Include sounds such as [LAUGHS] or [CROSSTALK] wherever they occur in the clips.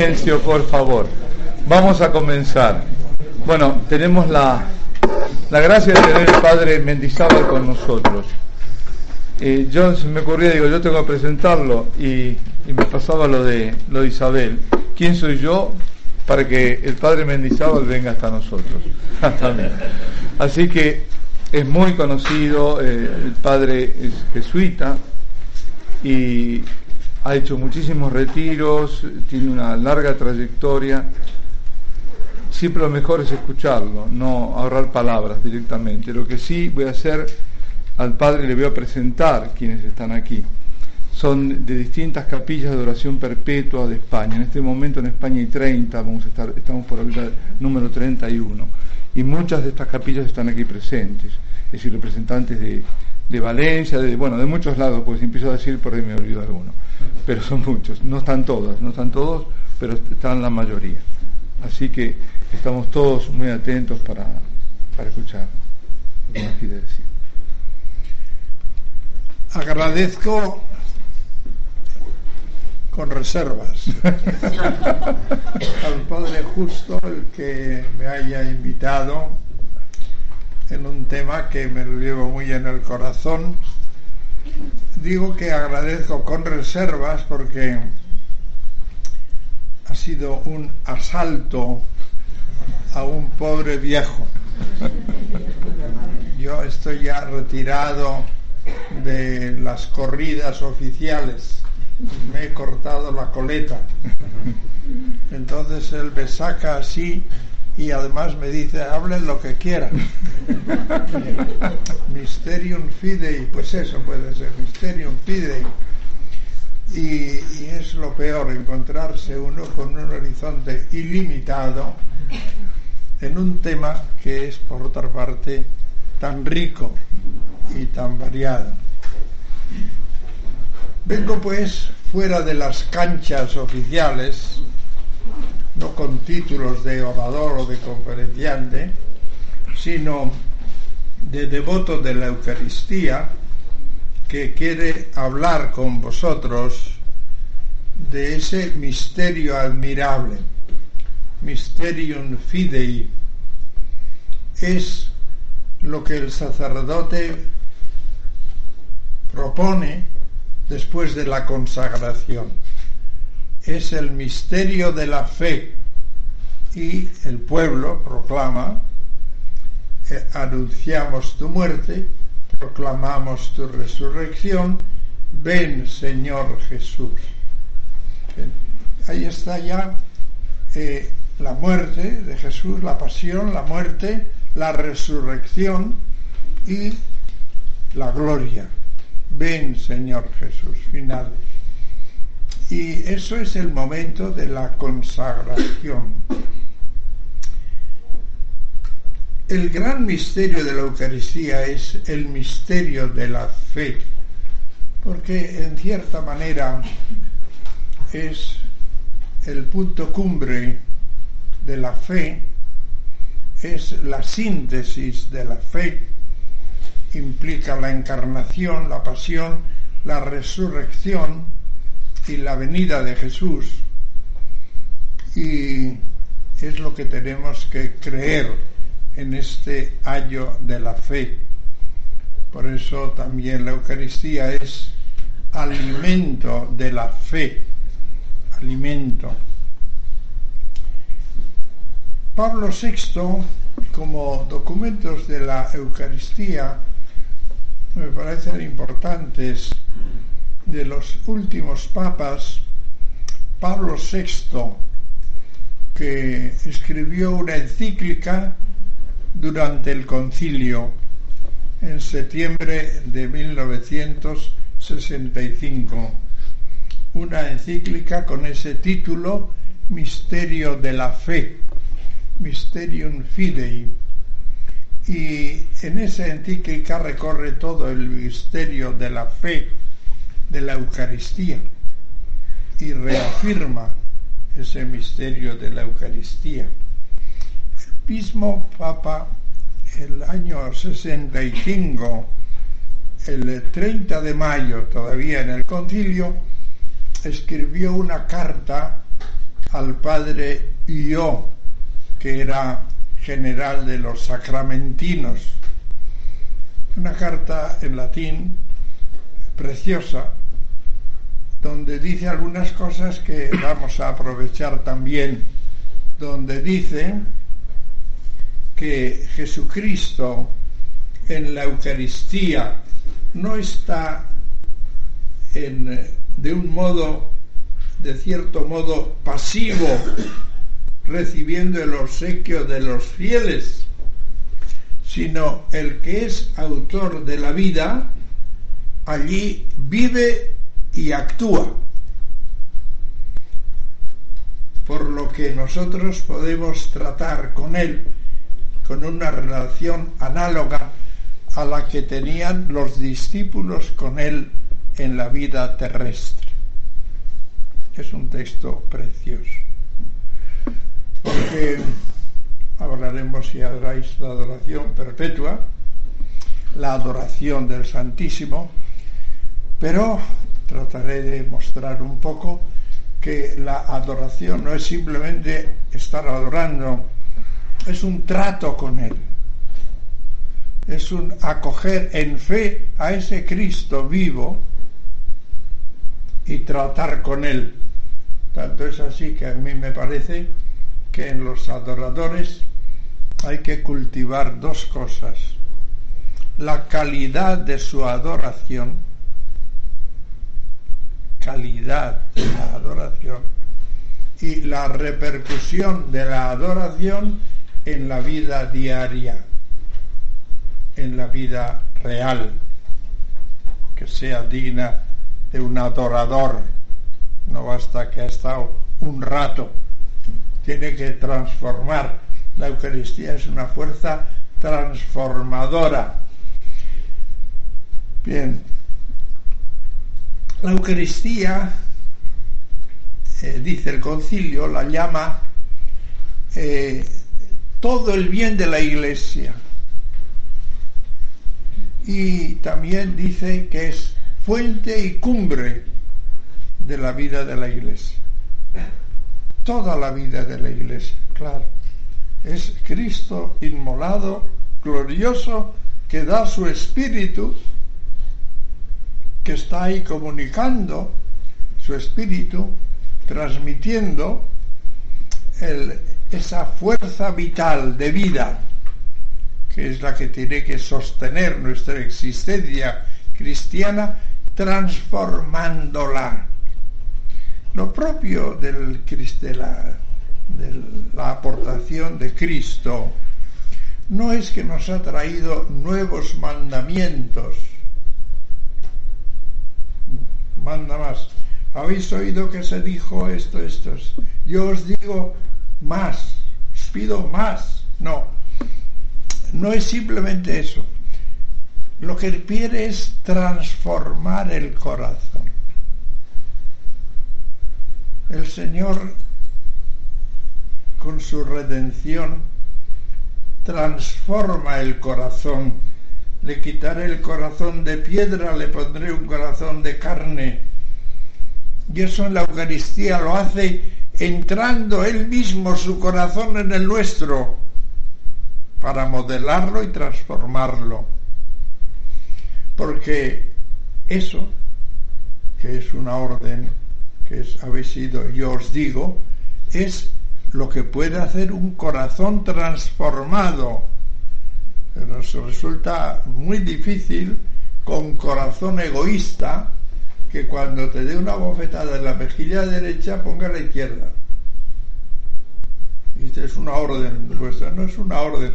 Silencio, por favor. Vamos a comenzar. Bueno, tenemos la, la gracia de tener el padre Mendizábal con nosotros. Eh, yo se me ocurría, digo, yo tengo que presentarlo y, me pasaba lo de, lo de Isabel. ¿Quién soy yo para que el padre Mendizábal venga hasta nosotros? [LAUGHS] También. Así que es muy conocido, eh, el padre es jesuita y ha hecho muchísimos retiros, tiene una larga trayectoria. Siempre lo mejor es escucharlo, no ahorrar palabras directamente. Lo que sí voy a hacer, al Padre le voy a presentar quienes están aquí. Son de distintas capillas de oración perpetua de España. En este momento en España hay 30, vamos a estar, estamos por el número 31. Y muchas de estas capillas están aquí presentes, es decir, representantes de, de Valencia, de, bueno, de muchos lados, porque si empiezo a decir por ahí me olvido alguno pero son muchos, no están todas, no están todos, pero están la mayoría. Así que estamos todos muy atentos para, para escuchar lo que nos quiere decir. Agradezco con reservas [LAUGHS] al Padre Justo el que me haya invitado en un tema que me lo llevo muy en el corazón digo que agradezco con reservas porque ha sido un asalto a un pobre viejo. Yo estoy ya retirado de las corridas oficiales, me he cortado la coleta. Entonces él me saca así y además me dice, hablen lo que quieran. [LAUGHS] Mysterium Fidei, pues eso puede ser, Mysterium Fidei. Y, y, es lo peor, encontrarse uno con un horizonte ilimitado en un tema que es, por otra parte, tan rico y tan variado. Vengo pues fuera de las canchas oficiales, no con títulos de orador o de conferenciante, sino de devoto de la Eucaristía que quiere hablar con vosotros de ese misterio admirable, Mysterium Fidei. Es lo que el sacerdote propone después de la consagración es el misterio de la fe y el pueblo proclama, eh, anunciamos tu muerte, proclamamos tu resurrección, ven Señor Jesús. Ahí está ya eh, la muerte de Jesús, la pasión, la muerte, la resurrección y la gloria. Ven Señor Jesús, final. Y eso es el momento de la consagración. El gran misterio de la Eucaristía es el misterio de la fe, porque en cierta manera es el punto cumbre de la fe, es la síntesis de la fe, implica la encarnación, la pasión, la resurrección, y la venida de Jesús y es lo que tenemos que creer en este año de la fe. Por eso también la Eucaristía es alimento de la fe, alimento. Pablo VI, como documentos de la Eucaristía, me parecen importantes de los últimos papas, Pablo VI, que escribió una encíclica durante el concilio en septiembre de 1965, una encíclica con ese título misterio de la fe, Mysterium Fidei. Y en esa encíclica recorre todo el misterio de la fe, de la Eucaristía, y reafirma ese misterio de la Eucaristía. El mismo Papa, el año 65, el 30 de mayo, todavía en el concilio, escribió una carta al padre Io, que era general de los sacramentinos. Una carta en latín preciosa, donde dice algunas cosas que vamos a aprovechar también, donde dice que Jesucristo en la Eucaristía no está en, de un modo, de cierto modo, pasivo, recibiendo el obsequio de los fieles, sino el que es autor de la vida, allí vive y actúa. Por lo que nosotros podemos tratar con él con una relación análoga a la que tenían los discípulos con él en la vida terrestre. Es un texto precioso. Porque hablaremos si adoráis la adoración perpetua, la adoración del Santísimo, pero trataré de mostrar un poco que la adoración no es simplemente estar adorando, es un trato con Él es un acoger en fe a ese Cristo vivo y tratar con Él. Tanto es así que a mí me parece que en los adoradores hay que cultivar dos cosas. La calidad de su adoración, calidad de la adoración, y la repercusión de la adoración en la vida diaria en la vida real, que sea digna de un adorador. No basta que ha estado un rato, tiene que transformar. La Eucaristía es una fuerza transformadora. Bien, la Eucaristía, eh, dice el concilio, la llama eh, todo el bien de la Iglesia y también dice que es fuente y cumbre de la vida de la iglesia. Toda la vida de la iglesia, claro. Es Cristo inmolado, glorioso, que da su espíritu, que está ahí comunicando su espíritu, transmitiendo esa fuerza vital de vida que es la que tiene que sostener nuestra existencia cristiana, transformándola. Lo propio del, de, de la aportación de Cristo no es que nos ha traído nuevos mandamientos. Manda más. Habéis oído que se dijo esto, esto. Yo os digo más, os pido más. No, no es simplemente eso. Lo que quiere es transformar el corazón. El Señor, con su redención, transforma el corazón. Le quitaré el corazón de piedra, le pondré un corazón de carne. Y eso en la Eucaristía lo hace entrando él mismo su corazón en el nuestro para modelarlo y transformarlo. Porque eso, que es una orden, que es, habéis sido, yo os digo, es lo que puede hacer un corazón transformado. Nos resulta muy difícil con corazón egoísta que cuando te dé una bofetada en la mejilla derecha ponga la izquierda es una orden vuestra, no es una orden,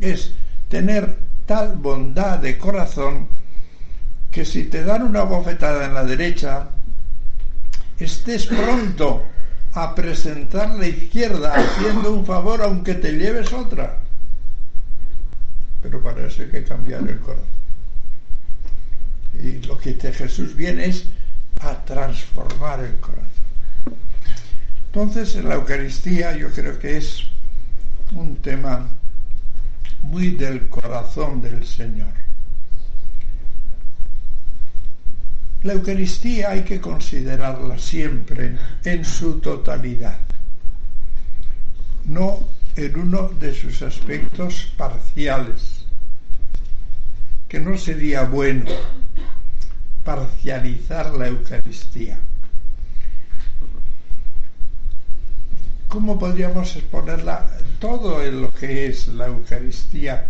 es tener tal bondad de corazón que si te dan una bofetada en la derecha, estés pronto a presentar la izquierda haciendo un favor aunque te lleves otra. Pero para eso hay que cambiar el corazón. Y lo que Jesús viene es a transformar el corazón. Entonces, en la Eucaristía yo creo que es un tema muy del corazón del Señor. La Eucaristía hay que considerarla siempre en su totalidad, no en uno de sus aspectos parciales, que no sería bueno parcializar la Eucaristía. ¿Cómo podríamos exponerla todo en lo que es la Eucaristía?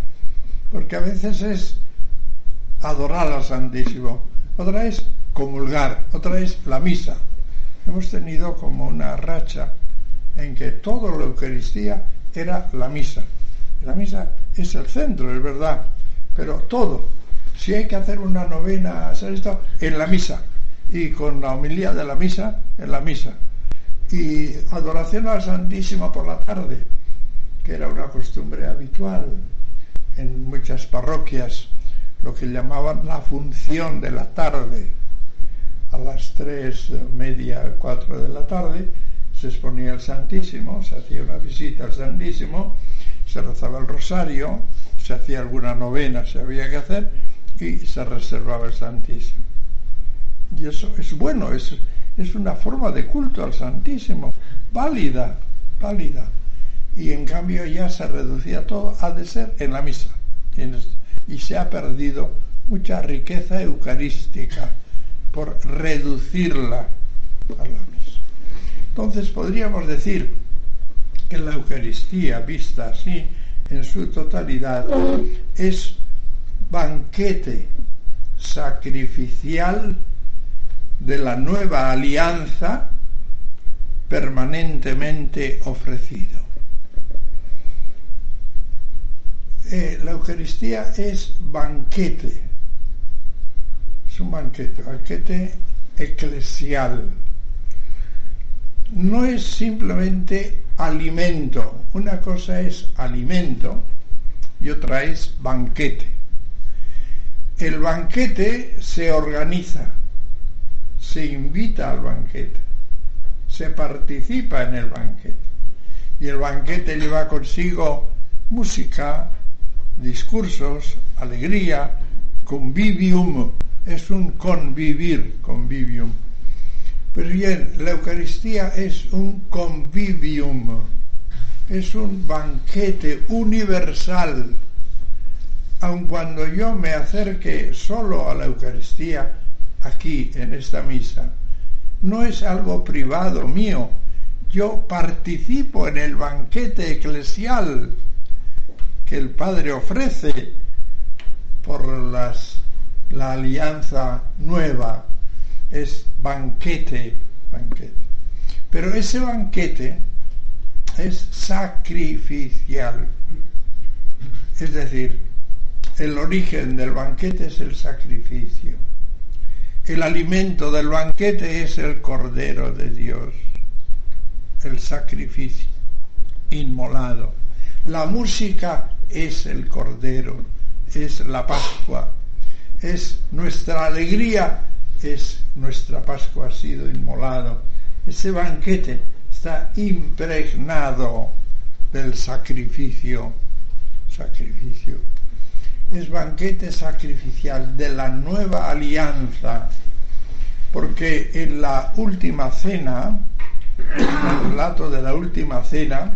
Porque a veces es adorar al Santísimo, otra es comulgar, otra es la misa. Hemos tenido como una racha en que toda la Eucaristía era la misa. La misa es el centro, es verdad, pero todo. Si hay que hacer una novena, hacer esto, en la misa. Y con la homilía de la misa, en la misa y adoración al Santísimo por la tarde, que era una costumbre habitual en muchas parroquias, lo que llamaban la función de la tarde. A las tres, media, cuatro de la tarde se exponía el Santísimo, se hacía una visita al Santísimo, se rezaba el rosario, se hacía alguna novena, se había que hacer, y se reservaba el Santísimo. Y eso es bueno, es, es una forma de culto al Santísimo, válida, válida. Y en cambio ya se reducía todo a de ser en la misa. Y se ha perdido mucha riqueza eucarística por reducirla a la misa. Entonces podríamos decir que la Eucaristía, vista así en su totalidad, es banquete sacrificial de la nueva alianza permanentemente ofrecido. Eh, la Eucaristía es banquete, es un banquete, banquete eclesial. No es simplemente alimento, una cosa es alimento y otra es banquete. El banquete se organiza, se invita al banquete, se participa en el banquete. Y el banquete lleva consigo música, discursos, alegría, convivium, es un convivir, convivium. Pero bien, la Eucaristía es un convivium, es un banquete universal. Aun cuando yo me acerque solo a la Eucaristía, aquí en esta misa no es algo privado mío. Yo participo en el banquete eclesial que el Padre ofrece por la alianza nueva. Es banquete, banquete. Pero ese banquete es sacrificial. Es decir, el origen del banquete es el sacrificio. El alimento del banquete es el Cordero de Dios, el sacrificio inmolado. La música es el Cordero, es la Pascua, es nuestra alegría, es nuestra Pascua ha sido inmolado. Ese banquete está impregnado del sacrificio, sacrificio es banquete sacrificial de la nueva alianza, porque en la última cena, en el relato de la última cena,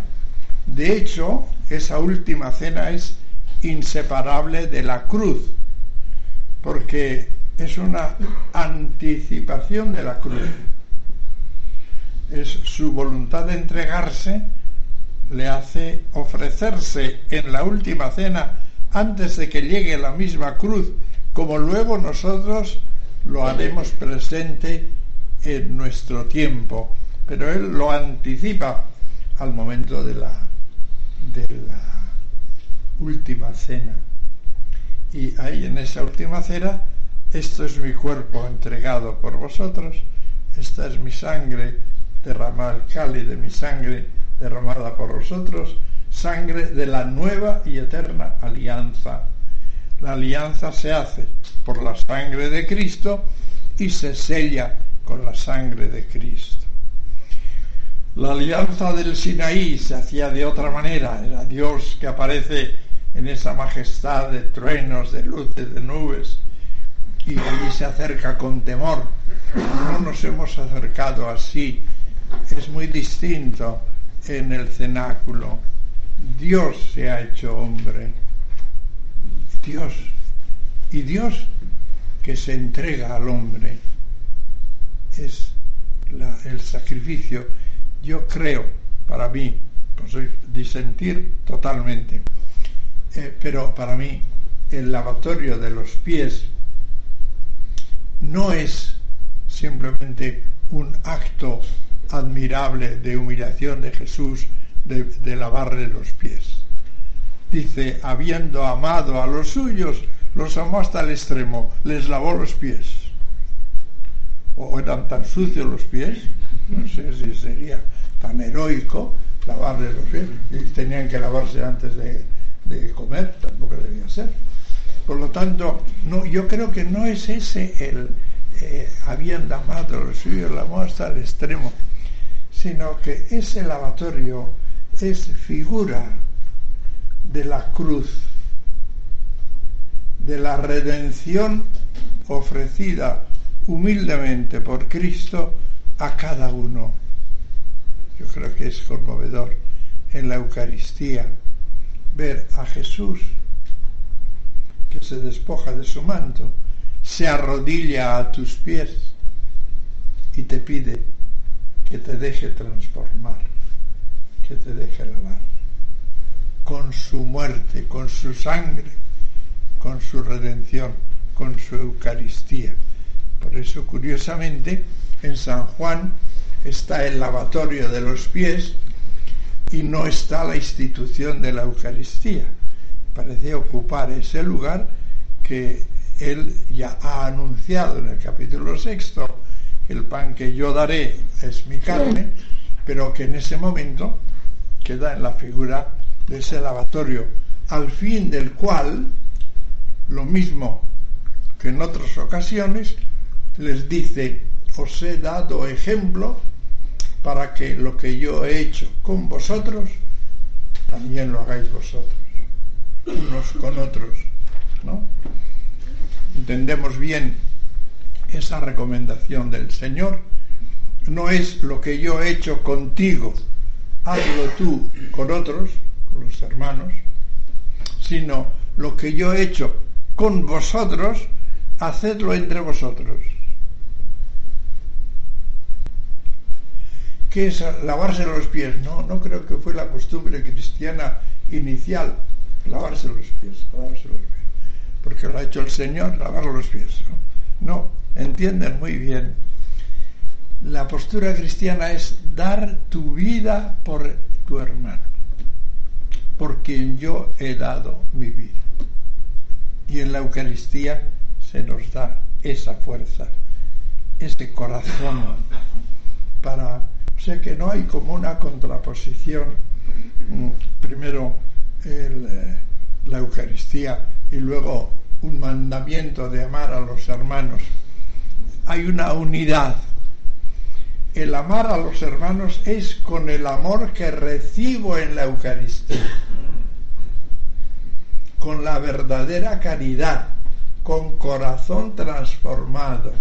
de hecho, esa última cena es inseparable de la cruz, porque es una anticipación de la cruz. Es su voluntad de entregarse, le hace ofrecerse en la última cena antes de que llegue la misma cruz, como luego nosotros lo haremos presente en nuestro tiempo. Pero Él lo anticipa al momento de la, de la última cena. Y ahí en esa última cena, esto es mi cuerpo entregado por vosotros, esta es mi sangre derramada, el cáliz de mi sangre derramada por vosotros, sangre de la nueva y eterna alianza. La alianza se hace por la sangre de Cristo y se sella con la sangre de Cristo. La alianza del Sinaí se hacía de otra manera, era Dios que aparece en esa majestad de truenos, de luces, de nubes, y allí se acerca con temor. No nos hemos acercado así, es muy distinto en el cenáculo. Dios se ha hecho hombre, Dios, y Dios que se entrega al hombre es el sacrificio. Yo creo, para mí, pues soy disentir totalmente, eh, pero para mí el lavatorio de los pies no es simplemente un acto admirable de humillación de Jesús de, lavarle los pies. Dice, habiendo amado a los suyos, los amó hasta el extremo, les lavó los pies. ¿O eran tan sucios los pies? No sé si sería tan heroico lavarle los pies. Y tenían que lavarse antes de, de comer, tampoco debía ser. Por lo tanto, no, yo creo que no es ese el eh, habiendo amado los suyos, la hasta el extremo, sino que ese lavatorio es figura de la cruz, de la redención ofrecida humildemente por Cristo a cada uno. Yo creo que es conmovedor en la Eucaristía ver a Jesús que se despoja de su manto, se arrodilla a tus pies y te pide que te deje transformar, que te deje lavar, con su muerte, con su sangre, con su redención, con su Eucaristía. Por eso, curiosamente, en San Juan está el lavatorio de los pies y no está la institución de la Eucaristía. Parece ocupar ese lugar que él ya ha anunciado en el capítulo sexto, el pan que yo daré es mi carne, pero que en ese momento queda en la figura de ese lavatorio, al fin del cual, lo mismo que en otras ocasiones, les dice, os he dado ejemplo para que lo que yo he hecho con vosotros, también lo hagáis vosotros, unos con otros, ¿no? Entendemos bien esa recomendación del Señor. No es lo que yo he hecho contigo, hazlo tú con otros, con los hermanos, sino lo que yo he hecho con vosotros, hacedlo entre vosotros. ¿Qué es lavarse los pies? No, no creo que fue la costumbre cristiana inicial, lavarse los pies, lavarse los pies, porque lo ha hecho el Señor, lavar los pies. No, entienden muy bien. La postura cristiana es dar tu vida por tu hermano, por quien yo he dado mi vida. Y en la Eucaristía se nos da esa fuerza, ese corazón para o sea que no hay como una contraposición, mm, primero eh, la Eucaristía y luego un mandamiento de amar a los hermanos. Hay una unidad. El amar a los hermanos es con el amor que recibo en la Eucaristía, con la verdadera caridad, con corazón transformado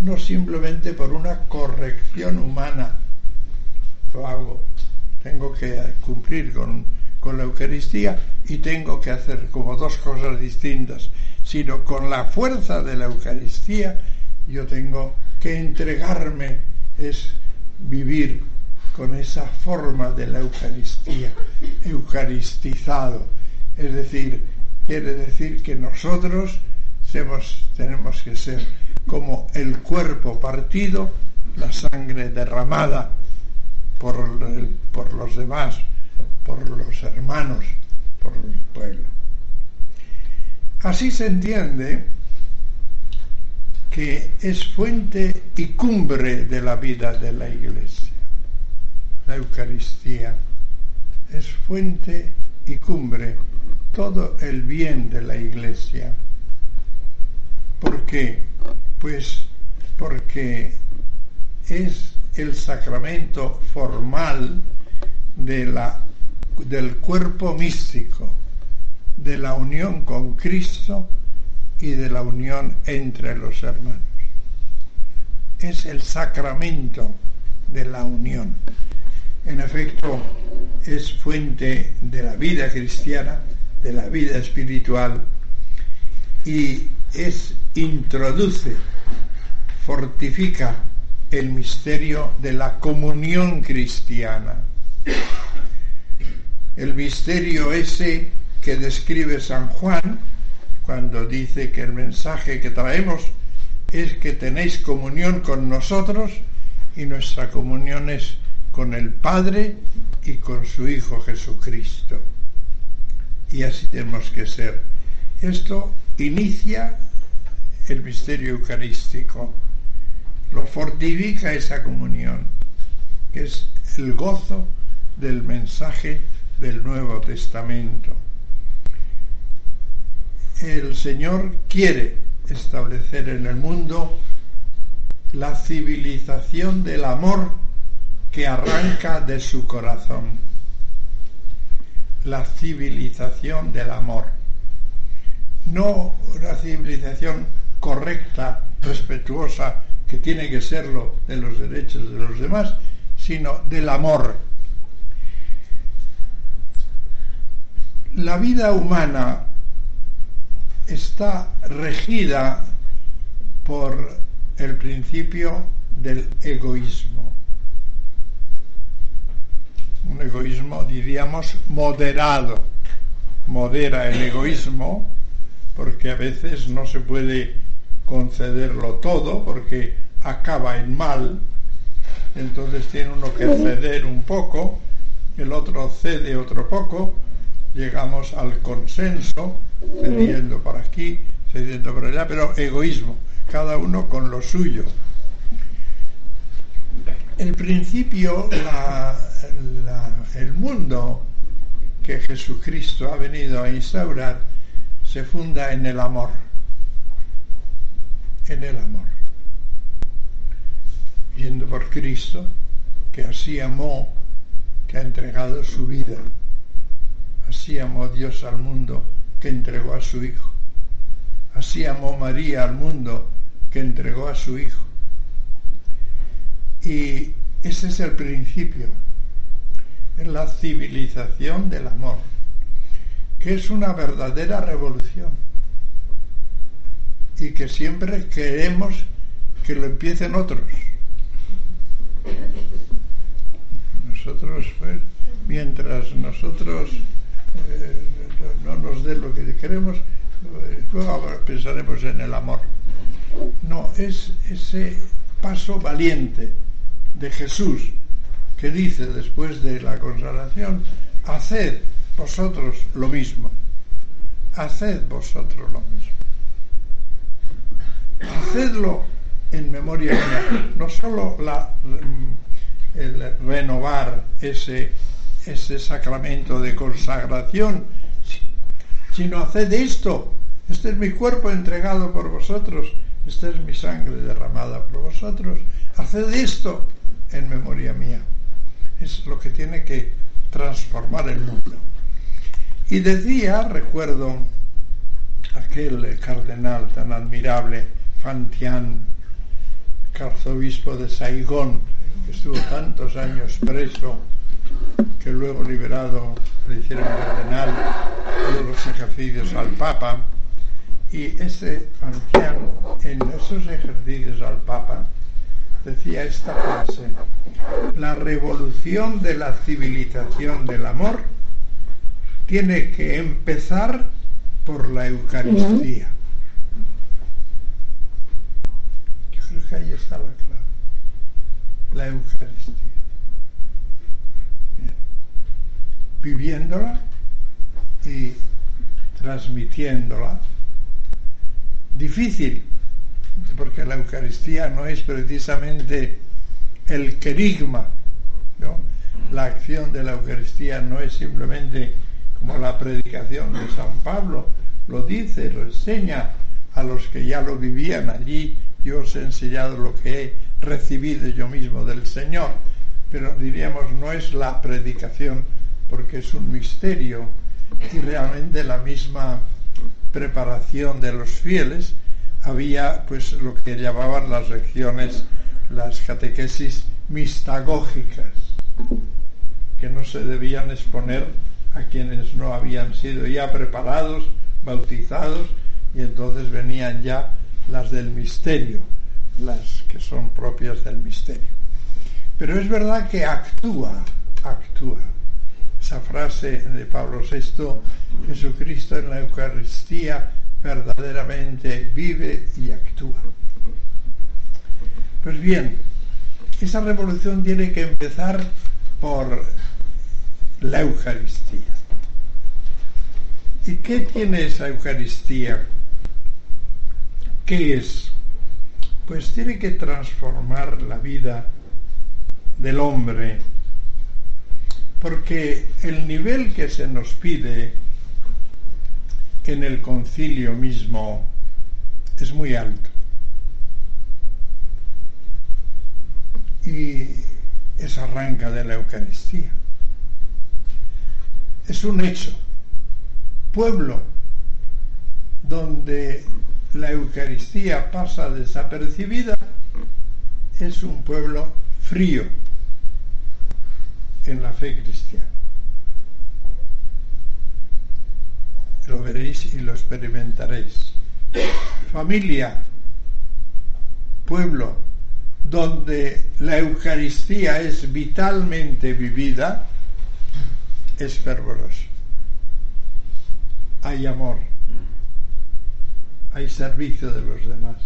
no simplemente por una corrección humana. Lo hago, tengo que cumplir con, con la Eucaristía y tengo que hacer como dos cosas distintas, sino con la fuerza de la Eucaristía yo tengo que entregarme, es vivir con esa forma de la Eucaristía, eucaristizado. Es decir, quiere decir que nosotros tenemos que ser como el cuerpo partido, la sangre derramada por, por los demás, por los hermanos, por el pueblo. Así se entiende que es fuente y cumbre de la vida de la Iglesia. La Eucaristía es fuente y cumbre todo el bien de la Iglesia. ¿Por qué? Pues porque es el sacramento formal de la, del cuerpo místico, de la unión con Cristo y de la unión entre los hermanos. Es el sacramento de la unión. En efecto, es fuente de la vida cristiana, de la vida espiritual y es introduce, fortifica el misterio de la comunión cristiana. El misterio ese que describe San Juan cuando dice que el mensaje que traemos es que tenéis comunión con nosotros y nuestra comunión es con el Padre y con su Hijo Jesucristo. Y así tenemos que ser. Esto inicia el misterio eucarístico, lo fortifica esa comunión, que es el gozo del mensaje del Nuevo Testamento. El Señor quiere establecer en el mundo la civilización del amor que arranca de su corazón. La civilización del amor. No una civilización correcta, respetuosa, que tiene que serlo de los derechos de los demás, sino del amor. La vida humana está regida por el principio del egoísmo. Un egoísmo, diríamos, moderado. Modera el egoísmo porque a veces no se puede concederlo todo porque acaba en mal, entonces tiene uno que ceder un poco, el otro cede otro poco, llegamos al consenso, cediendo por aquí, cediendo por allá, pero egoísmo, cada uno con lo suyo. El principio, el mundo que Jesucristo ha venido a instaurar se funda en el amor en el amor. Yendo por Cristo, que así amó, que ha entregado su vida. Así amó Dios al mundo, que entregó a su Hijo. Así amó María al mundo, que entregó a su Hijo. Y ese es el principio, es la civilización del amor, que es una verdadera revolución y que siempre queremos que lo empiecen otros. Nosotros, pues, mientras nosotros no nos dé lo que queremos, luego pensaremos en el amor. No, es ese paso valiente de Jesús que dice después de la consagración, haced vosotros lo mismo, haced vosotros lo mismo hacedlo en memoria mía. No solo la, el renovar ese, ese sacramento de consagración, sino haced esto. Este es mi cuerpo entregado por vosotros, esta es mi sangre derramada por vosotros. Haced esto en memoria mía. Es lo que tiene que transformar el mundo. Y decía, recuerdo, aquel cardenal tan admirable, Fantian, arzobispo de Saigón, que estuvo tantos años preso, que luego liberado le hicieron cardenal, dio los ejercicios al Papa, y ese Fantian, en esos ejercicios al Papa, decía esta frase, la revolución de la civilización del amor tiene que empezar por la Eucaristía. creo que ahí está la clave. La Eucaristía. Viviéndola y transmitiéndola. Difícil, porque la Eucaristía no es precisamente el querigma. La acción de la Eucaristía no es simplemente como la predicación de San Pablo, lo dice, lo enseña a los que ya lo vivían allí, yo os he enseñado lo que he recibido yo mismo del Señor, pero diríamos no es la predicación porque es un misterio y realmente la misma preparación de los fieles había pues lo que llamaban las lecciones, las catequesis mistagógicas, que no se debían exponer a quienes no habían sido ya preparados, bautizados, y entonces venían ya las del misterio, las que son propias del misterio. Pero es verdad que actúa, actúa. Esa frase de Pablo VI, Jesucristo en la Eucaristía verdaderamente vive y actúa. Pues bien, esa revolución tiene que empezar por la Eucaristía. ¿Y qué tiene esa Eucaristía? ¿Qué es? Pues tiene que transformar la vida del hombre, porque el nivel que se nos pide en el concilio mismo es muy alto. Y es arranca de la Eucaristía. Es un hecho. Pueblo donde la Eucaristía pasa desapercibida, es un pueblo frío en la fe cristiana. Lo veréis y lo experimentaréis. Familia, pueblo, donde la Eucaristía es vitalmente vivida, es fervoroso. Hay amor hay servicio de los demás.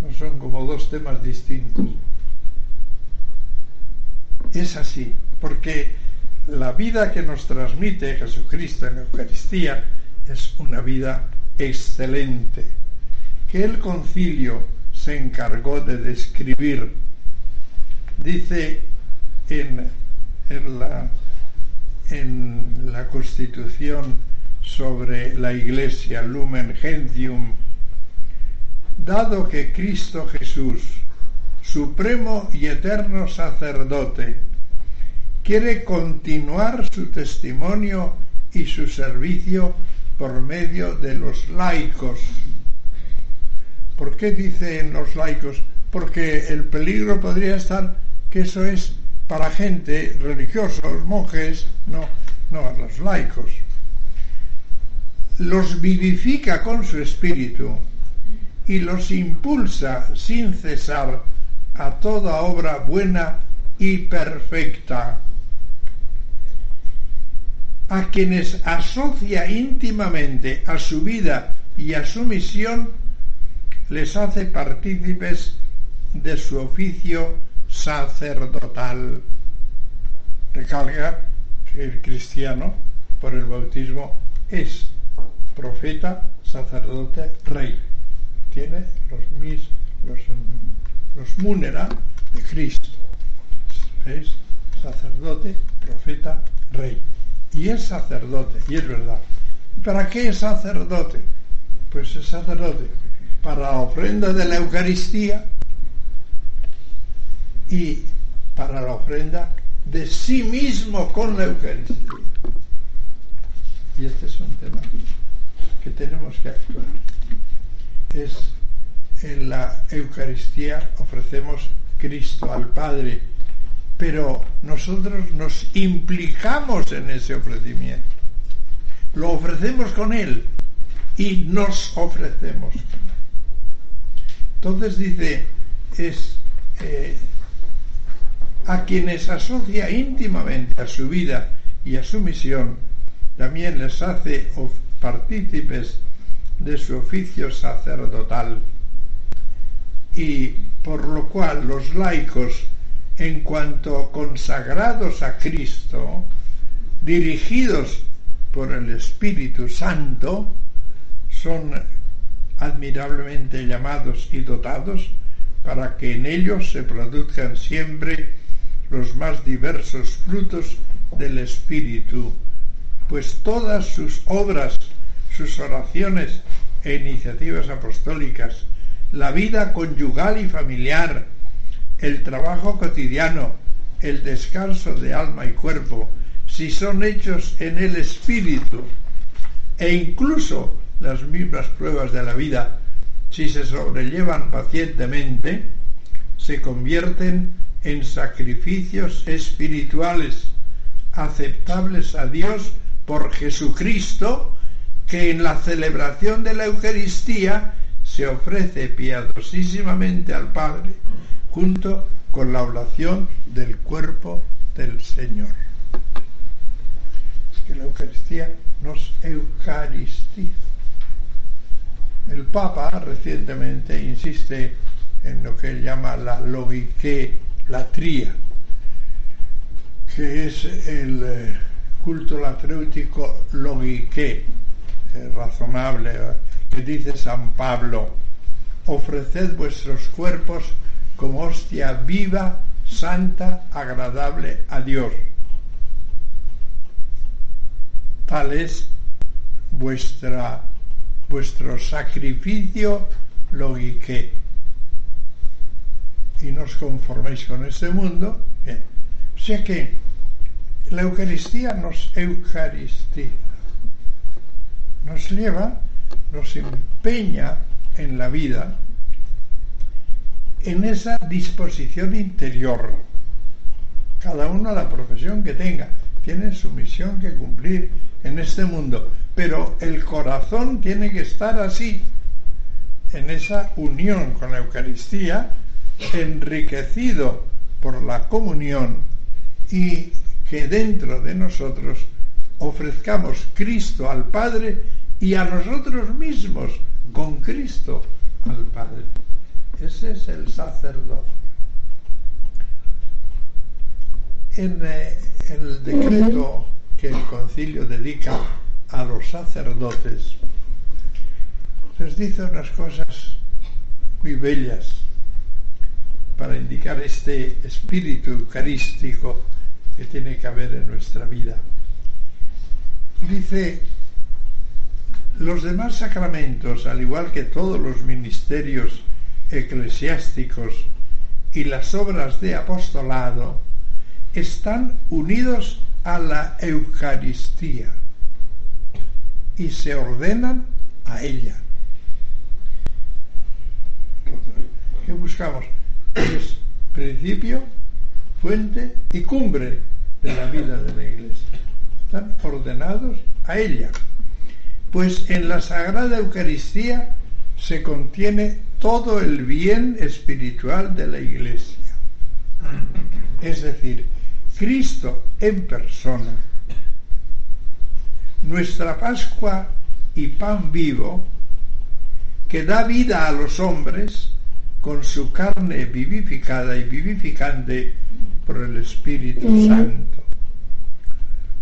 No son como dos temas distintos. Es así, porque la vida que nos transmite Jesucristo en la Eucaristía es una vida excelente, que el concilio se encargó de describir. Dice en, la, en la Constitución sobre la Iglesia, Lumen Gentium, dado que Cristo Jesús, supremo y eterno sacerdote, quiere continuar su testimonio y su servicio por medio de los laicos. ¿Por qué dicen los laicos? Porque el peligro podría estar que eso es para gente, religiosos, monjes, no, no, los laicos los vivifica con su espíritu y los impulsa sin cesar a toda obra buena y perfecta. A quienes asocia íntimamente a su vida y a su misión, les hace partícipes de su oficio sacerdotal. Recalga que el cristiano, por el bautismo, es profeta, sacerdote, rey. Tiene los mis, los, los múnera de Cristo. Es sacerdote, profeta, rey. Y es sacerdote, y es verdad. ¿Para qué es sacerdote? Pues es sacerdote para la ofrenda de la Eucaristía y para la ofrenda de sí mismo con la Eucaristía. Y este es un tema que tenemos que actuar. Es en la Eucaristía ofrecemos Cristo al Padre, pero nosotros nos implicamos en ese ofrecimiento. Lo ofrecemos con Él y nos ofrecemos. Entonces dice, es eh, a quienes asocia íntimamente a su vida y a su misión, también les hace partícipes de su oficio sacerdotal y por lo cual los laicos, en cuanto consagrados a Cristo, dirigidos por el Espíritu Santo, son admirablemente llamados y dotados para que en ellos se produzcan siempre los más diversos frutos del Espíritu, pues todas sus obras, sus oraciones e iniciativas apostólicas, la vida conyugal y familiar, el trabajo cotidiano, el descanso de alma y cuerpo, si son hechos en el Espíritu, e incluso las mismas pruebas de la vida, si se sobrellevan pacientemente, se convierten en sacrificios espirituales aceptables a Dios por Jesucristo, que en la celebración de la Eucaristía se ofrece piadosísimamente al Padre, junto con la oración del cuerpo del Señor. Que la Eucaristía nos eucaristiza. El Papa recientemente insiste en lo que llama la logique latría, que es el eh, culto latréutico logique, eh, razonable, que dice San Pablo, ofreced vuestros cuerpos como hostia viva, santa, agradable a Dios. Tal es vuestra, vuestro sacrificio logique. Y nos conforméis con este mundo. Bien. O sea que la Eucaristía nos eucaristiza, nos lleva, nos empeña en la vida en esa disposición interior. Cada uno la profesión que tenga tiene su misión que cumplir en este mundo, pero el corazón tiene que estar así, en esa unión con la Eucaristía, enriquecido por la comunión y que dentro de nosotros ofrezcamos Cristo al Padre y a nosotros mismos con Cristo al Padre. Ese es el sacerdote. En eh, el decreto que el concilio dedica a los sacerdotes, les dice unas cosas muy bellas para indicar este espíritu eucarístico que tiene que haber en nuestra vida. Dice, los demás sacramentos, al igual que todos los ministerios eclesiásticos y las obras de apostolado están unidos a la Eucaristía y se ordenan a ella. ¿Qué buscamos? Es principio, fuente y cumbre de la vida de la Iglesia. Están ordenados a ella. Pues en la Sagrada Eucaristía se contiene todo el bien espiritual de la Iglesia. Es decir, Cristo en persona, nuestra Pascua y pan vivo, que da vida a los hombres con su carne vivificada y vivificante por el Espíritu Santo,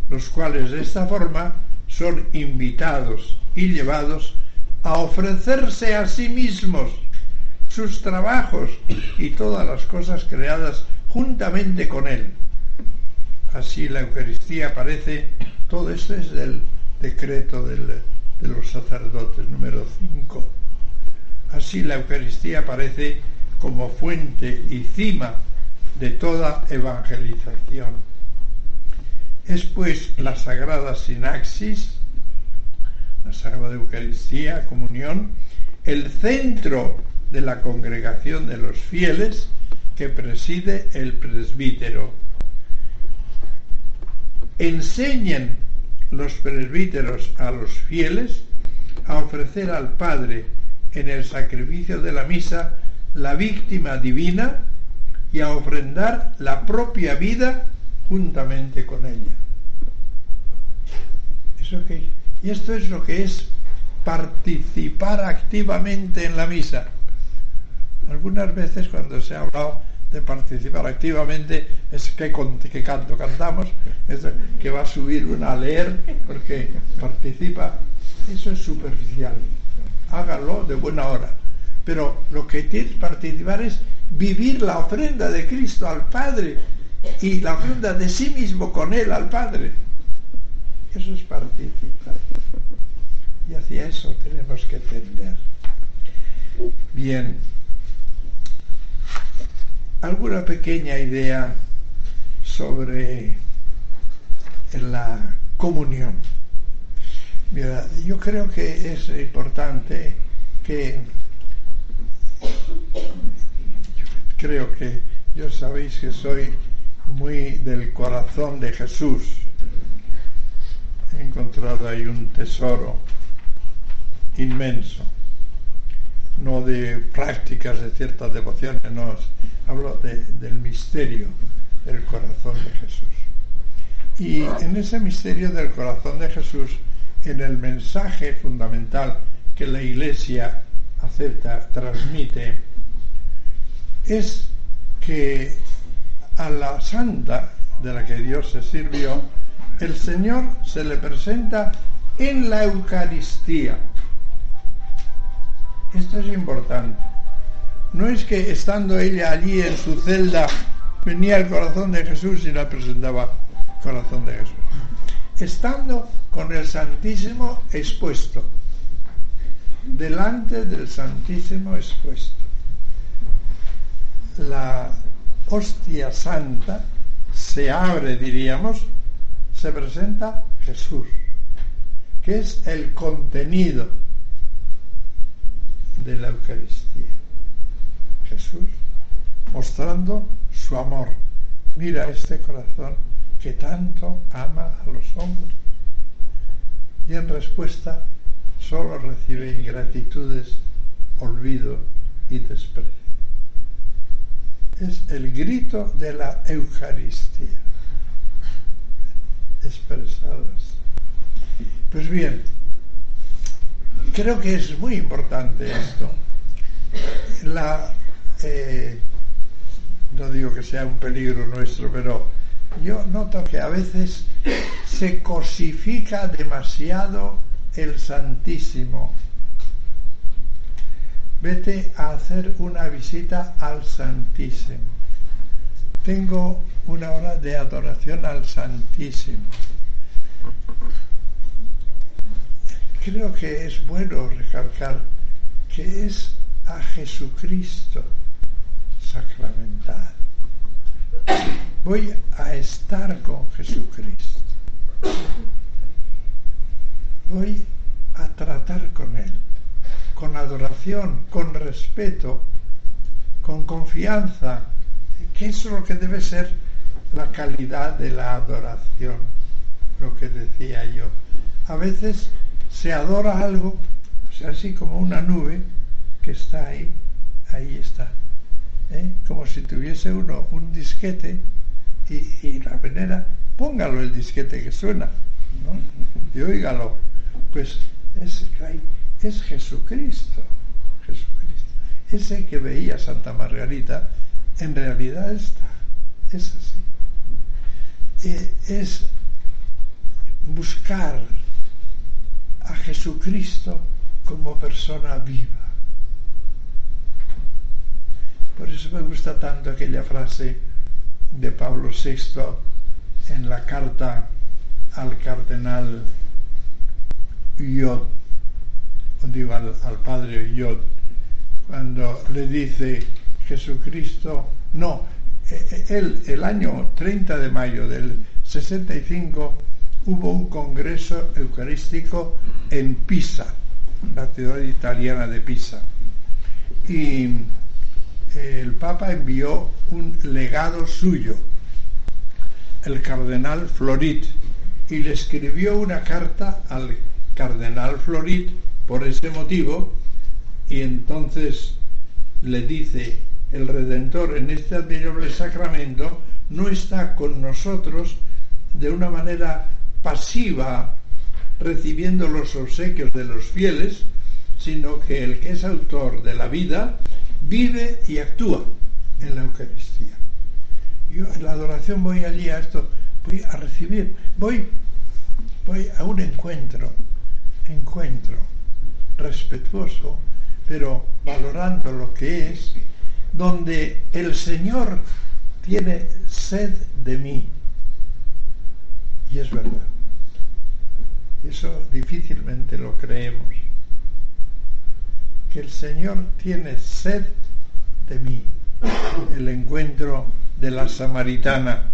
los cuales de esta forma son invitados y llevados a ofrecerse a sí mismos sus trabajos y todas las cosas creadas juntamente con Él. Así la Eucaristía aparece, todo esto es del decreto de los sacerdotes número 5. Así la Eucaristía aparece como fuente y cima de toda evangelización. Es pues la sagrada sinaxis, la sagrada Eucaristía, comunión, el centro de la congregación de los fieles que preside el presbítero. Enseñen los presbíteros a los fieles a ofrecer al Padre en el sacrificio de la misa la víctima divina y a ofrendar la propia vida juntamente con ella. Eso y esto es lo que es participar activamente en la misa. Algunas veces cuando se ha hablado de participar activamente es que, que canto, cantamos, es que va a subir una a leer porque participa. Eso es superficial. hágalo de buena hora. Pero lo que tienes que participar es vivir la ofrenda de Cristo al Padre y la ofrenda de sí mismo con Él al Padre. Eso es participar. Y hacia eso tenemos que tender. Bien. ¿Alguna pequeña idea sobre la comunión? Mira, yo creo que es importante que creo que yo sabéis que soy muy del corazón de Jesús. He encontrado ahí un tesoro inmenso, no de prácticas de ciertas devociones, no, hablo del misterio del corazón de Jesús. Y en ese misterio del corazón de Jesús, en el mensaje fundamental que la Iglesia acepta, transmite, es que a la santa de la que Dios se sirvió, el Señor se le presenta en la Eucaristía. Esto es importante. No es que estando ella allí en su celda venía el corazón de Jesús y la presentaba corazón de Jesús. Estando con el Santísimo expuesto, delante del Santísimo expuesto. La hostia santa se abre, diríamos, se presenta Jesús, que es el contenido de la Eucaristía. Jesús mostrando su amor. Mira este corazón que tanto ama a los hombres. Y en respuesta solo recibe ingratitudes, olvido y desprecio. Es el grito de la Eucaristía, expresadas. Pues bien, creo que es muy importante esto. La, eh, no digo que sea un peligro nuestro, pero yo noto que a veces se cosifica demasiado el Santísimo. Vete a hacer una visita al Santísimo. Tengo una hora de adoración al Santísimo. Creo que es bueno recalcar que es a Jesucristo sacramental. Voy a estar con Jesucristo voy a tratar con Él, con adoración, con respeto, con confianza, que es lo que debe ser la calidad de la adoración, lo que decía yo. A veces se adora algo, así como una nube que está ahí, ahí está, ¿eh? como si tuviese uno un disquete y, la venera, póngalo el disquete que suena, ¿no? y óigalo pues es, es Jesucristo, Jesucristo. Ese que veía Santa Margarita, en realidad está, es así. Eh, es buscar a Jesucristo como persona viva. Por eso me gusta tanto aquella frase de Pablo VI en la carta al cardenal Yod, digo al, padre Yod, cuando le dice Jesucristo, no, e, e, él el año 30 de mayo del 65 hubo un congreso eucarístico en Pisa, la ciudad italiana de Pisa, y eh, el Papa envió un legado suyo, el cardenal Florit, y le escribió una carta al cardenal Florit por ese motivo y entonces le dice el Redentor en este admirable sacramento no está con nosotros de una manera pasiva recibiendo los obsequios de los fieles, sino que el que es autor de la vida vive y actúa en la Eucaristía. Yo en la adoración voy allí a esto, voy a recibir, voy, voy a un encuentro encuentro respetuoso, pero valorando lo que es, donde el Señor tiene sed de mí. Y es verdad. Eso difícilmente lo creemos. Que el Señor tiene sed de mí. El encuentro de la samaritana,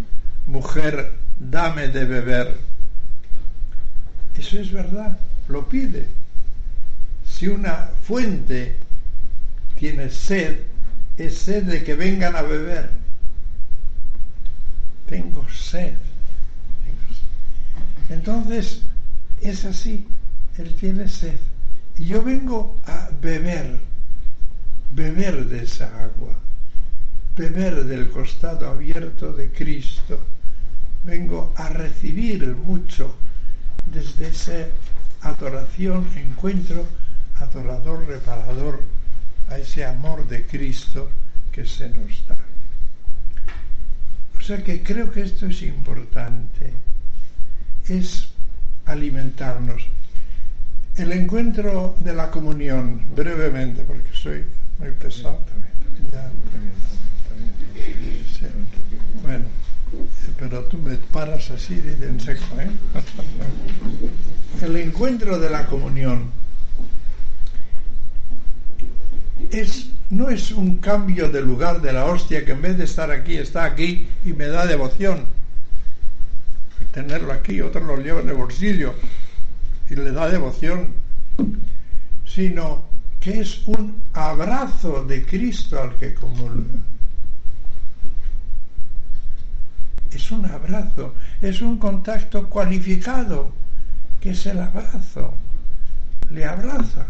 mujer, dame de beber. Eso es verdad, lo pide. Si una fuente tiene sed, es sed de que vengan a beber. Tengo sed. Entonces, es así, Él tiene sed. Y yo vengo a beber, beber de esa agua, beber del costado abierto de Cristo. Vengo a recibir mucho desde esa adoración, encuentro adorador, reparador, a ese amor de Cristo que se nos da. O sea que creo que esto es importante, es alimentarnos. El encuentro de la comunión, brevemente, porque soy muy pesado. Bueno, pero tú me paras así de en seco, ¿eh? [LAUGHS] El encuentro de la comunión es, no es un cambio de lugar de la hostia que en vez de estar aquí está aquí y me da devoción tenerlo aquí, otros lo lleva en el bolsillo y le da devoción, sino que es un abrazo de Cristo al que comulga. Es un abrazo, es un contacto cualificado, que es el abrazo. Le abraza.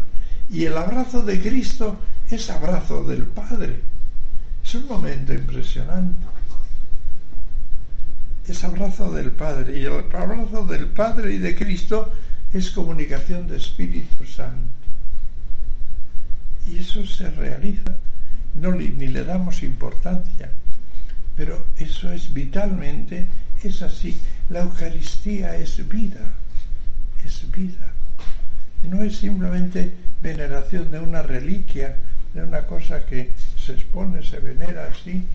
Y el abrazo de Cristo es abrazo del Padre. Es un momento impresionante es abrazo del Padre. Y el abrazo del Padre y de Cristo es comunicación de Espíritu Santo. Y eso se realiza, no ni le damos importancia, pero eso es vitalmente, es así. La Eucaristía es vida, es vida. No es simplemente veneración de una reliquia, de una cosa que se expone, se venera así.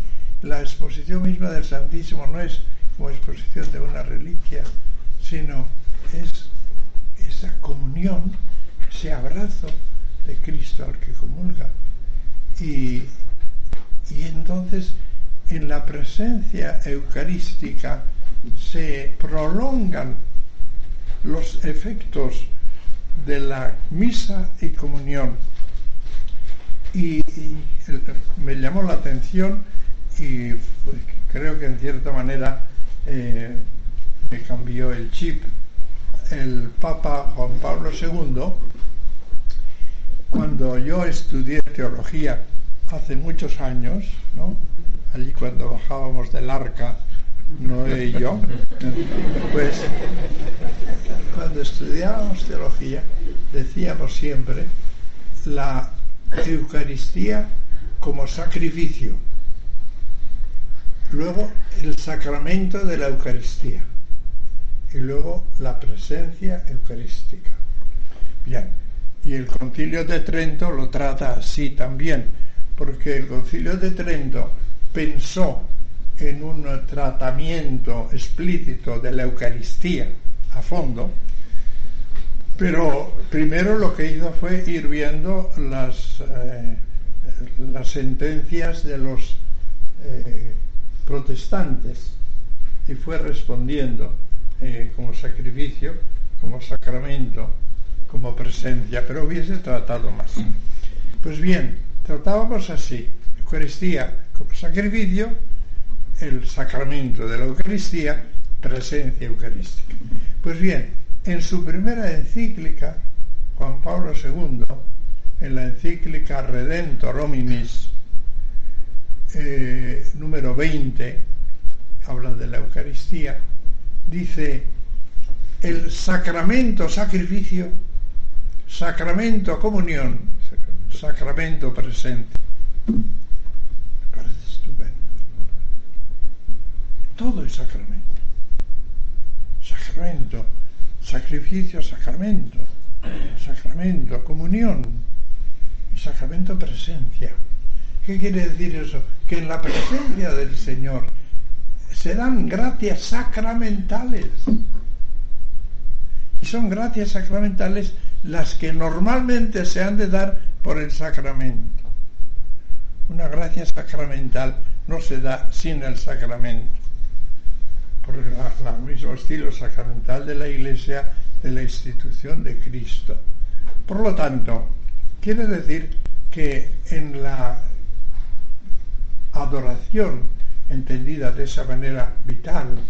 La exposición misma del Santísimo no es como exposición de una reliquia, sino es esa comunión, ese abrazo de Cristo al que comulga. Y, y entonces en la presencia eucarística se prolongan los efectos de la misa y comunión. Y, me llamó la atención y creo que en cierta manera eh, me cambió el chip. El Papa Juan Pablo II, cuando yo estudié teología hace muchos años, allí cuando bajábamos del arca, Noé y yo, pues cuando estudiábamos teología decíamos siempre la Eucaristía como sacrificio Luego el sacramento de la Eucaristía y luego la presencia eucarística. Bien, y el concilio de Trento lo trata así también, porque el concilio de Trento pensó en un tratamiento explícito de la Eucaristía a fondo, pero primero lo que hizo fue ir viendo las, eh, las sentencias de los eh, protestantes y fue respondiendo eh, como sacrificio, como sacramento, como presencia, pero hubiese tratado más. Pues bien, tratábamos así, Eucaristía como sacrificio, el sacramento de la Eucaristía, presencia eucarística. Pues bien, en su primera encíclica, Juan Pablo II, en la encíclica Redentor Hominis, eh, número 20, habla de la Eucaristía, dice, el sacramento sacrificio, sacramento comunión, sacramento presente. Me parece estupendo. Todo es sacramento. Sacramento, sacrificio, sacramento. sacramento, comunión, sacramento presencia. ¿Qué quiere decir eso? Que en la presencia del Señor se dan gracias sacramentales. Y son gracias sacramentales las que normalmente se han de dar por el sacramento. Una gracia sacramental no se da sin el sacramento. Por el mismo estilo sacramental de la Iglesia, de la institución de Cristo. Por lo tanto, quiere decir que en la adoración entendida de esa manera vital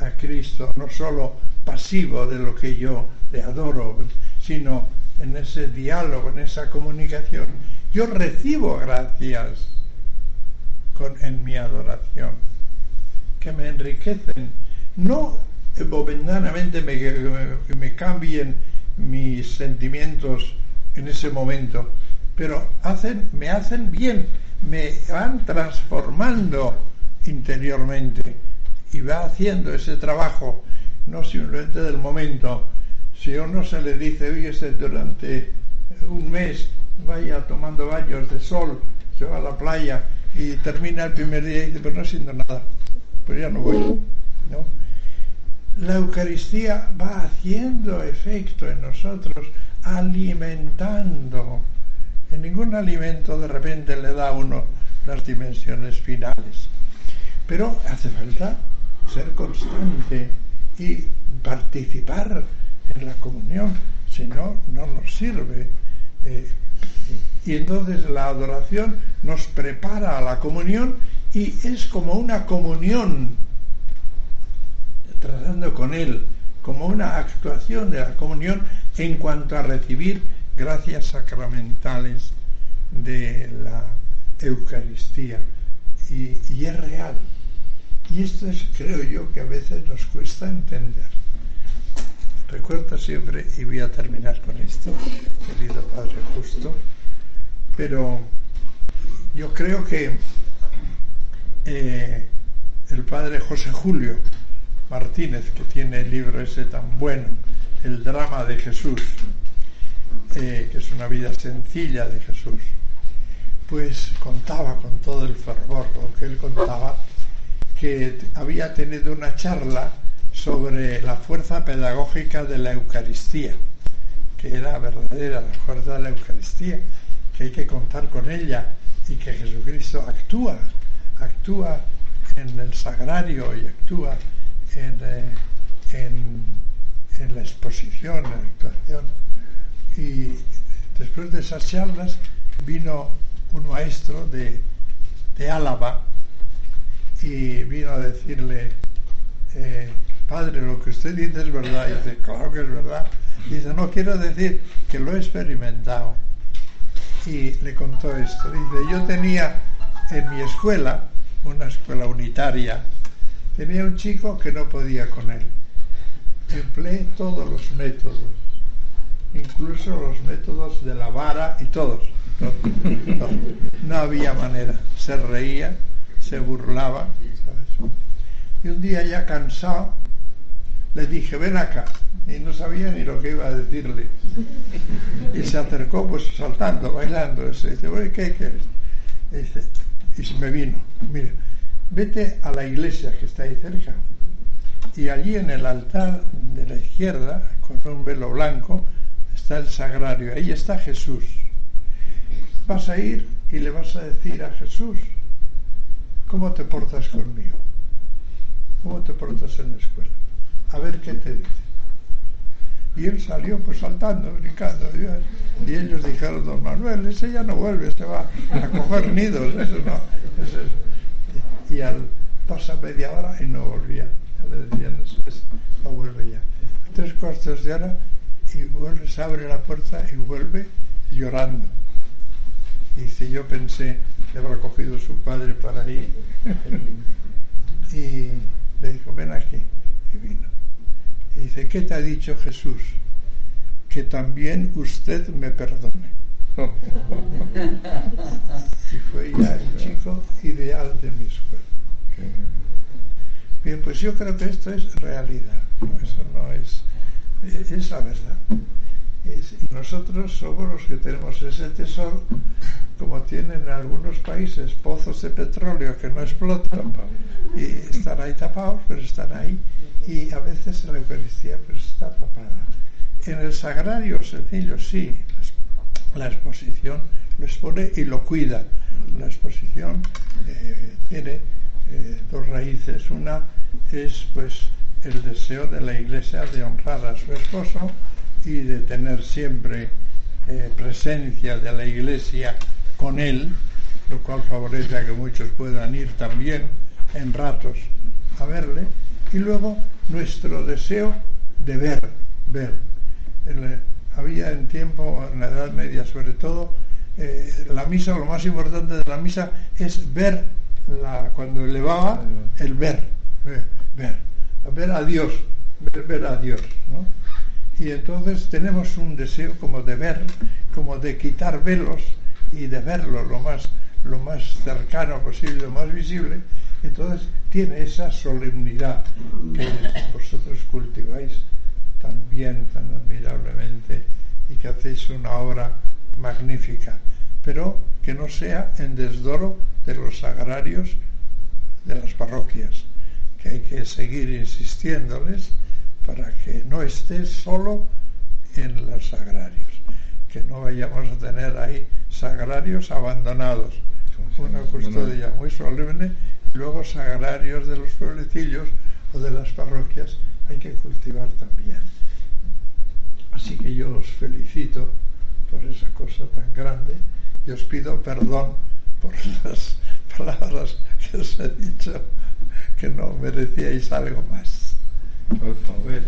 a Cristo, no solo pasivo de lo que yo le adoro, sino en ese diálogo, en esa comunicación, yo recibo gracias con, en mi adoración, que me enriquecen, no momentáneamente me, cambien mis sentimientos en ese momento, pero hacen, me hacen bien, me van transformando interiormente y va haciendo ese trabajo, no simplemente del momento. Si a uno se le dice, oye, durante un mes vaya tomando baños de sol, se va a la playa y termina el primer día y dice, pero no siento nada, pues ya no voy. ¿No? La Eucaristía va haciendo efecto en nosotros, alimentando. En ningún alimento de repente le da uno las dimensiones finales. Pero hace falta ser constante y participar en la comunión, si no, no nos sirve. Eh, y entonces la adoración nos prepara a la comunión y es como una comunión tratando con Él, como una actuación de la comunión en cuanto a recibir gracias sacramentales de la Eucaristía. Y, es real. Y esto es, creo yo, que a veces nos cuesta entender. Recuerda siempre, y voy a terminar con esto, querido Padre Justo, pero yo creo que eh, el Padre José Julio Martínez, que tiene el libro ese tan bueno, El drama de Jesús, eh, que es una vida sencilla de Jesús, pues contaba con todo el fervor, que él contaba, que había tenido una charla sobre la fuerza pedagógica de la Eucaristía, que era verdadera la fuerza de la Eucaristía, que hay que contar con ella y que Jesucristo actúa, actúa en el sagrario y actúa en, eh, en la exposición, en la actuación. Y después de esas charlas vino un maestro de, de Álava, y vino a decirle, eh, padre, lo que usted dice es verdad. Dice, claro que es verdad. dice, no quiero decir que lo he experimentado. Y le contó esto. Dice, yo tenía en mi escuela, una escuela unitaria, tenía un chico que no podía con él. Empleé todos los métodos, incluso los métodos de la vara y todos. No había manera. Se reía se burlaba. Y un día ya cansado, le dije, ven acá. Y no sabía ni lo que iba a decirle. Y se acercó pues saltando, bailando. Y dice, ¿qué quieres? Y, dice, me vino, mira, vete a la iglesia que está ahí cerca. Y allí en el altar de la izquierda, con un velo blanco, está el sagrario. Ahí está Jesús. Vas a ir y le vas a decir a Jesús, ¿Cómo te portas conmigo? ¿Cómo te portas en la escuela? A ver qué te dice. Y él salió pues saltando, brincando. Y ellos dijeron, don Manuel, ese ya no vuelve, se va a coger nidos, eso no. Y al pasa media hora y no volvía. Ya le decían, no vuelve ya. Tres cuartos de hora y vuelve, se abre la puerta y vuelve llorando. Y dice, yo pensé, le habrá cogido su padre para ir. [LAUGHS] y le dijo, ven aquí. Y vino. Y dice, ¿qué te ha dicho Jesús? Que también usted me perdone. Y fue ya el chico ideal de mi escuela. Bien, pues yo creo que esto es realidad, eso no es, es la verdad. y nosotros somos los que tenemos ese tesoro, como tienen en algunos países pozos de petróleo que no explotan y están ahí tapados, pero están ahí. Y a veces la Eucaristía pues está tapada. En el sagrario sencillo sí, la exposición lo expone y lo cuida. La exposición eh, tiene eh, dos raíces. Una es pues el deseo de la Iglesia de honrar a su esposo y de tener siempre eh, presencia de la Iglesia con él, lo cual favorece a que muchos puedan ir también en ratos a verle, y luego nuestro deseo de ver, ver. Había en tiempo, en la Edad Media sobre todo, eh, la misa, lo más importante de la misa es ver, la, cuando elevaba, el ver, ver, ver, a Dios, ver, ver a Dios. ¿no? Y entonces tenemos un deseo como de ver, como de quitar velos y de verlo lo más, lo más cercano posible, lo más visible. Entonces tiene esa solemnidad que vosotros cultiváis tan bien, tan admirablemente y que hacéis una obra magnífica, pero que no sea en desdoro de los sagrarios de las parroquias, que hay que seguir insistiéndoles para que no esté solo en los sagrarios, que no vayamos a tener ahí sagrarios abandonados, una custodia muy solemne, y luego sagrarios de los pueblecillos o de las parroquias hay que cultivar también. Así que yo os felicito por esa cosa tan grande y os pido perdón por las [LAUGHS] palabras que os he dicho que no merecíais algo más. Por favor.